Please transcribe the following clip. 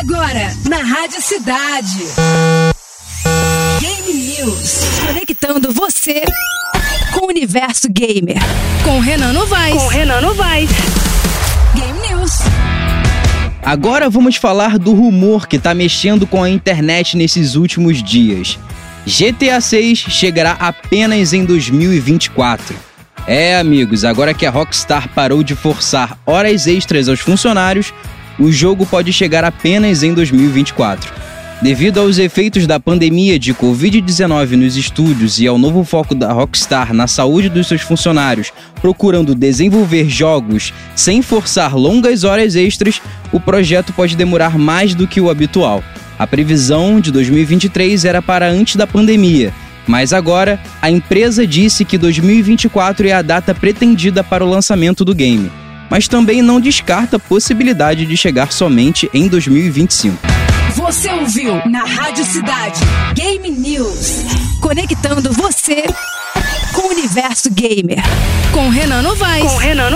Agora, na Rádio Cidade. Game News. Conectando você com o universo gamer. Com Renan Novaes. Com Renan Novaes. Game News. Agora vamos falar do rumor que tá mexendo com a internet nesses últimos dias. GTA 6 chegará apenas em 2024. É, amigos, agora que a Rockstar parou de forçar horas extras aos funcionários, o jogo pode chegar apenas em 2024. Devido aos efeitos da pandemia de Covid-19 nos estúdios e ao novo foco da Rockstar na saúde dos seus funcionários, procurando desenvolver jogos sem forçar longas horas extras, o projeto pode demorar mais do que o habitual. A previsão de 2023 era para antes da pandemia, mas agora a empresa disse que 2024 é a data pretendida para o lançamento do game, mas também não descarta a possibilidade de chegar somente em 2025. Você ouviu na Rádio Cidade Game News. Conectando você com o universo gamer. Com Renan Novaes. Com Renan